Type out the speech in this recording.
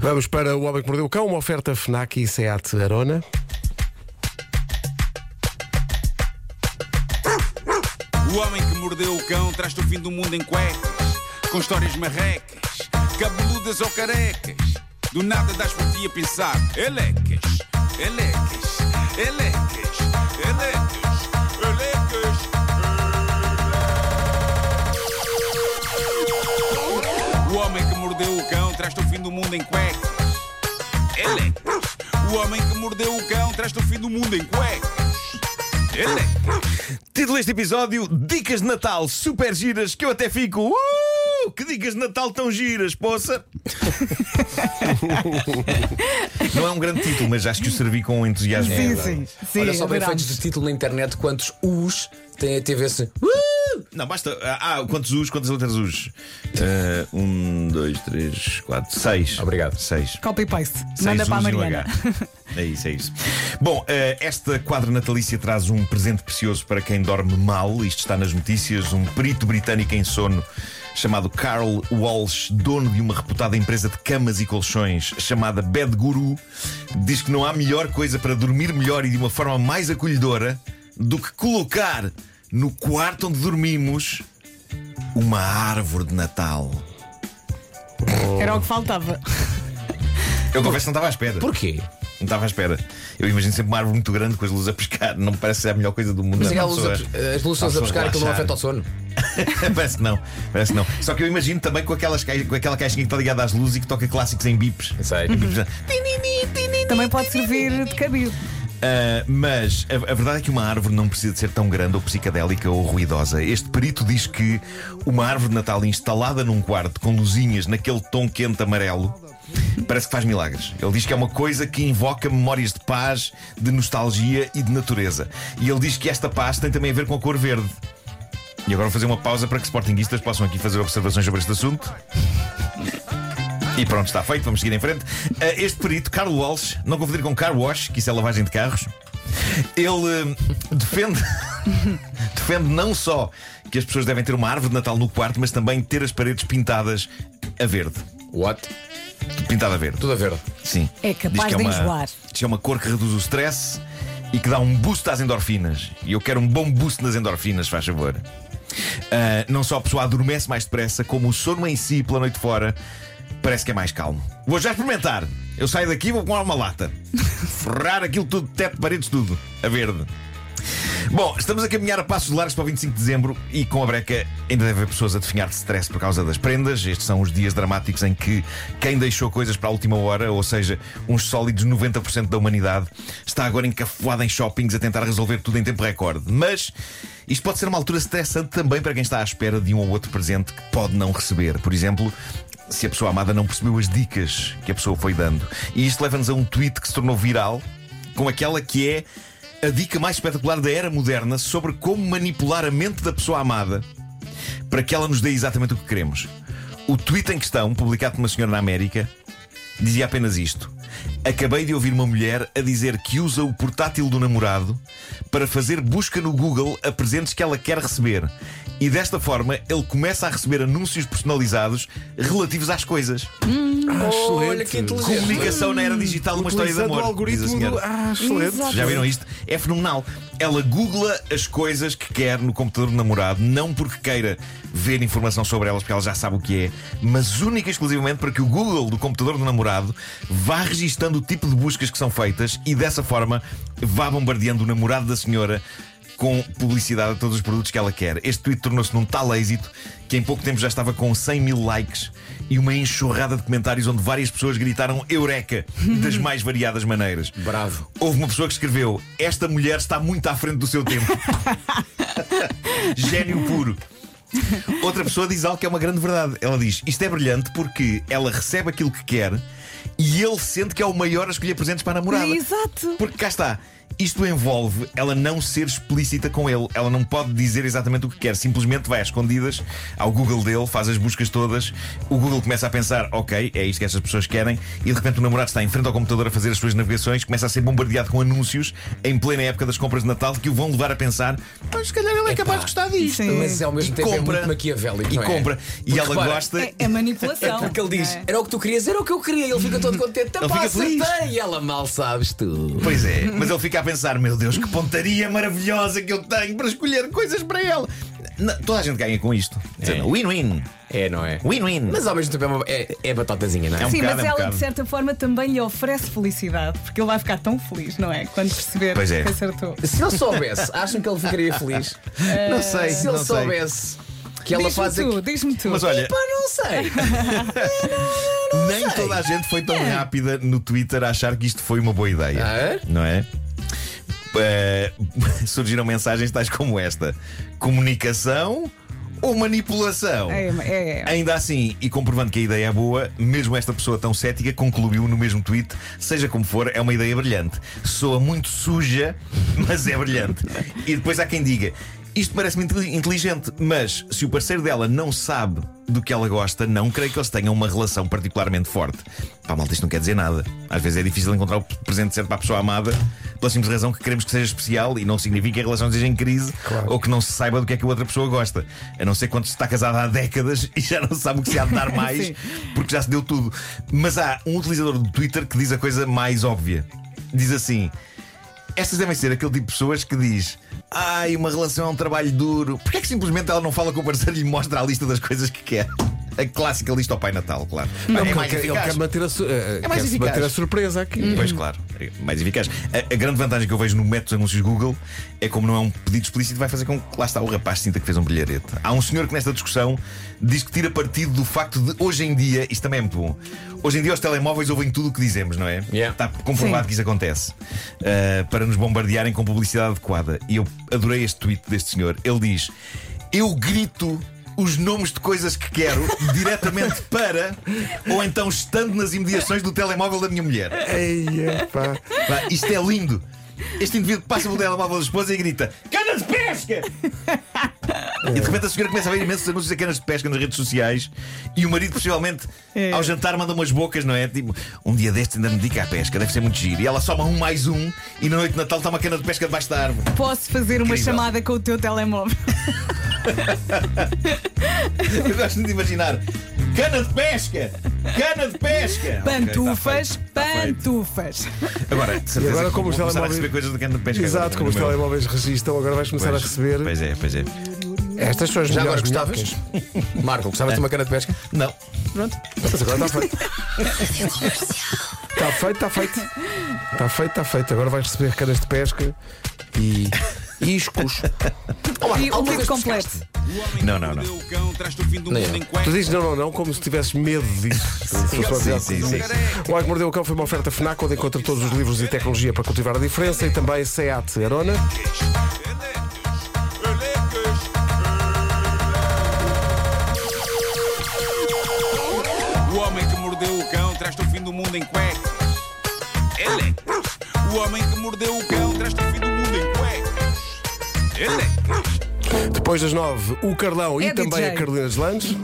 Vamos para o Homem que Mordeu o Cão, uma oferta FNAC e SEAT Arona. O homem que mordeu o cão traz-te o fim do mundo em cuecas, com histórias marrecas, cabeludas ou carecas. Do nada das por ti a pensar, elecas, elecas, elecas, elecas, elecas. O traz-te o fim do mundo em cuecas. Elecas. O homem que mordeu o cão traz-te o fim do mundo em cuecas. Elecas. Título deste episódio: Dicas de Natal super giras que eu até fico. Uh, que dicas de Natal tão giras, poça! Não é um grande título, mas acho que o servi com entusiasmo. Sim, sim. sim Olha só bem feitos de título na internet quantos us tem, teve esse. Uh! Não, basta. Ah, quantos us, quantas letras us? Uh, um, dois, três, quatro, seis. Obrigado. Seis. Copy-paste. Seis Manda para a Mariana. H. É isso, é isso. Bom, eh, esta quadra natalícia traz um presente precioso para quem dorme mal. Isto está nas notícias. Um perito britânico em sono chamado Carl Walsh, dono de uma reputada empresa de camas e colchões chamada Bed Guru, diz que não há melhor coisa para dormir melhor e de uma forma mais acolhedora do que colocar no quarto onde dormimos uma árvore de Natal. Era o que faltava. Eu confesso que não estava à espera. Porquê? Não estava à espera. Eu imagino sempre uma árvore muito grande com as luzes a pescar. Não me parece ser a melhor coisa do mundo. Mas Não, é a luz a, as luzes a pescar aquilo não afeta o sono. parece que não. Parece que não. Só que eu imagino também com, aquelas, com aquela caixinha que está ligada às luzes e que toca clássicos em bips. Sei. Bips. Também pode servir de cabide. Ah, mas a, a verdade é que uma árvore não precisa de ser tão grande ou psicadélica ou ruidosa. Este perito diz que uma árvore de Natal instalada num quarto com luzinhas naquele tom quente amarelo parece que faz milagres. Ele diz que é uma coisa que invoca memórias de paz, de nostalgia e de natureza. E ele diz que esta paz tem também a ver com a cor verde. E agora vou fazer uma pausa para que sportinguistas possam aqui fazer observações sobre este assunto. E pronto, está feito, vamos seguir em frente. Ah, Este perito, Carl Walsh, não confundir com car wash, que isso é lavagem de carros, ele ah, defende, defende não só que as pessoas devem ter uma árvore de Natal no quarto, mas também ter as paredes pintadas a verde. What? Pintada a verde. Tudo a ver. Sim. É capaz que de uma, enjoar. Diz que é uma cor que reduz o stress e que dá um boost às endorfinas. E eu quero um bom boost nas endorfinas, faz favor. Ah, não só a pessoa adormece mais depressa, como o sono em si, pela noite fora, parece que é mais calmo. Vou já experimentar. Eu saio daqui e vou com uma lata. Ferrar aquilo tudo, teto, paredes, tudo. A verde. Bom, estamos a caminhar a passos largos para o 25 de dezembro e com a breca ainda deve haver pessoas a definhar de stress por causa das prendas. Estes são os dias dramáticos em que quem deixou coisas para a última hora, ou seja, uns sólidos 90% da humanidade, está agora encafuado em shoppings a tentar resolver tudo em tempo recorde. Mas isto pode ser uma altura estressante também para quem está à espera de um ou outro presente que pode não receber. Por exemplo, se a pessoa amada não percebeu as dicas que a pessoa foi dando. E isto leva-nos a um tweet que se tornou viral com aquela que é a dica mais espetacular da era moderna sobre como manipular a mente da pessoa amada para que ela nos dê exatamente o que queremos. O tweet em questão, publicado por uma senhora na América, dizia apenas isto. Acabei de ouvir uma mulher a dizer que usa o portátil do namorado para fazer busca no Google a presentes que ela quer receber. E desta forma ele começa a receber anúncios personalizados relativos às coisas. Olha que inteligente. Comunicação na era digital, uma história de amor. o algoritmo diz a senhora. do. Ah, excelente. Exato. Já viram isto? É fenomenal. Ela googla as coisas que quer no computador do namorado, não porque queira ver informação sobre elas, porque ela já sabe o que é, mas única e exclusivamente para que o Google do computador do namorado vá registando o tipo de buscas que são feitas e dessa forma vá bombardeando o namorado da senhora com publicidade a todos os produtos que ela quer. Este tweet tornou-se num tal êxito que em pouco tempo já estava com 100 mil likes e uma enxurrada de comentários onde várias pessoas gritaram Eureka das mais variadas maneiras. Bravo. Houve uma pessoa que escreveu: Esta mulher está muito à frente do seu tempo. Gênio puro. Outra pessoa diz algo que é uma grande verdade. Ela diz: Isto é brilhante porque ela recebe aquilo que quer e ele sente que é o maior a escolher presentes para a namorada. Exato. Porque cá está. Isto envolve ela não ser explícita com ele. Ela não pode dizer exatamente o que quer. Simplesmente vai às escondidas ao Google dele, faz as buscas todas. O Google começa a pensar: ok, é isto que estas pessoas querem. E de repente o namorado está em frente ao computador a fazer as suas navegações, começa a ser bombardeado com anúncios em plena época das compras de Natal que o vão levar a pensar: mas se calhar ele é capaz de gostar disto. Sim. Mas ao mesmo E tempo é compra. muito maquiavélico. E não é? compra. E ela repara, gosta. É, é manipulação. É porque ele diz: É. era o que tu querias, era o que eu queria. Ele fica todo contente. Ele Ele fica feliz. E ela mal sabes tu. Pois é, mas ele fica a pensar: meu Deus, que pontaria maravilhosa que eu tenho para escolher coisas para ela. Não, toda a gente ganha com isto. É. Win-win. É, não é? Win-win. Mas ao mesmo tempo é, uma- é, é batatazinha, não é? É um Sim, bocado, mas é um ela bocado. de certa forma também lhe oferece felicidade, porque ele vai ficar tão feliz, não é? Quando perceber Pois é. que acertou. Se ele soubesse, acham que ele ficaria feliz? Não sei, Se ele não sei. soubesse que ela Diz-me faz tu, aqui. diz-me tu. Mas olha, Pá, não sei. nem toda a gente foi tão rápida no Twitter a achar que isto foi uma boa ideia. Ah, é? Não é? Eh, surgiram mensagens tais como esta: comunicação ou manipulação? É, é, é. Ainda assim, e comprovando que a ideia é boa, mesmo esta pessoa tão cética concluiu no mesmo tweet: seja como for, é uma ideia brilhante. Soa muito suja, mas é brilhante. E depois há quem diga: isto parece-me inte- inteligente, mas se o parceiro dela não sabe do que ela gosta, não creio que eles tenham uma relação particularmente forte. Pá, malta, isto não quer dizer nada. Às vezes é difícil encontrar o presente certo para a pessoa amada, pela simples razão que queremos que seja especial e não significa que a relação esteja em crise ou que não se saiba do que é que a outra pessoa gosta. A não ser quando se está casado há décadas e já não sabe o que se há de dar mais, porque já se deu tudo. Mas há um utilizador do Twitter que diz a coisa mais óbvia. Diz assim: estas devem ser aquele tipo de pessoas que diz. Ai, uma relação é um trabalho duro. Porquê é que simplesmente ela não fala com o parceiro e lhe mostra a lista das coisas que quer? A clássica lista ao Pai Natal, claro. Não, é mais ele quer, eficaz. quer manter a, su- eh, É mais quer-se eficaz. manter a surpresa aqui. Pois claro, é mais eficaz. A, a grande vantagem que eu vejo no método dos anúncios Google é como não é um pedido explícito, vai fazer com que lá está o rapaz sinta que fez um brilharete. Há um senhor que nesta discussão diz que tira partido do facto de hoje em dia, isto também é muito bom. Hoje em dia os telemóveis ouvem tudo o que dizemos, não é? Yeah. Está comprovado Sim. que isso acontece. Uh, para nos bombardearem com publicidade adequada. E eu adorei este tweet deste senhor. Ele diz: Eu grito os nomes de coisas que quero diretamente para ou então estando nas imediações do telemóvel da minha mulher. Eia, pá. Pá, isto é lindo. Este indivíduo passa pelo telemóvel da esposa e grita: Cana de pesca! E de repente a senhora começa a ver imensos anúncios a canas de pesca nas redes sociais e o marido, possivelmente, É. ao jantar, manda umas bocas, não é? Tipo, um dia destes ainda me dedica à pesca, deve ser muito giro. E ela soma um mais um e na noite de Natal está uma cana de pesca debaixo da árvore. Posso fazer uma Incrível. chamada com o teu telemóvel? Eu gosto de imaginar: cana de pesca! Cana de pesca! Pantufas, está feito, está pantufas. Agora, de certeza E agora como os começar a telemóveis- receber coisas de cana de pesca. Exato, agora, como os telemóveis registram, agora vais começar a Pois, receber. Pois é, pois é. Estas são as Já melhores gostavas? Marco, gostavas de uma cana de pesca? Não. Pronto. Mas agora está feito. Está feito, está feito. Está feito, está feito. Agora vais receber canas de pesca e iscos. E o alguma kit vez completo. O homem Não, que não, não. mordeu o cão traz-te o fim do Nem mundo eu. em Tu dizes não, não, não, como se tivesses medo disso. sim, sim, sim. O Homem que Mordeu o Cão foi uma oferta FNAC, onde encontra todos os livros e tecnologia para cultivar a diferença e também SEAT Arona. O homem que mordeu o cão traz-te o fim do mundo em cuecas. Elecas. O homem que mordeu o cão traz-te o fim do mundo em cuecas. Depois das nove, o Carlão É e também DJ. a Carolina Deslandes.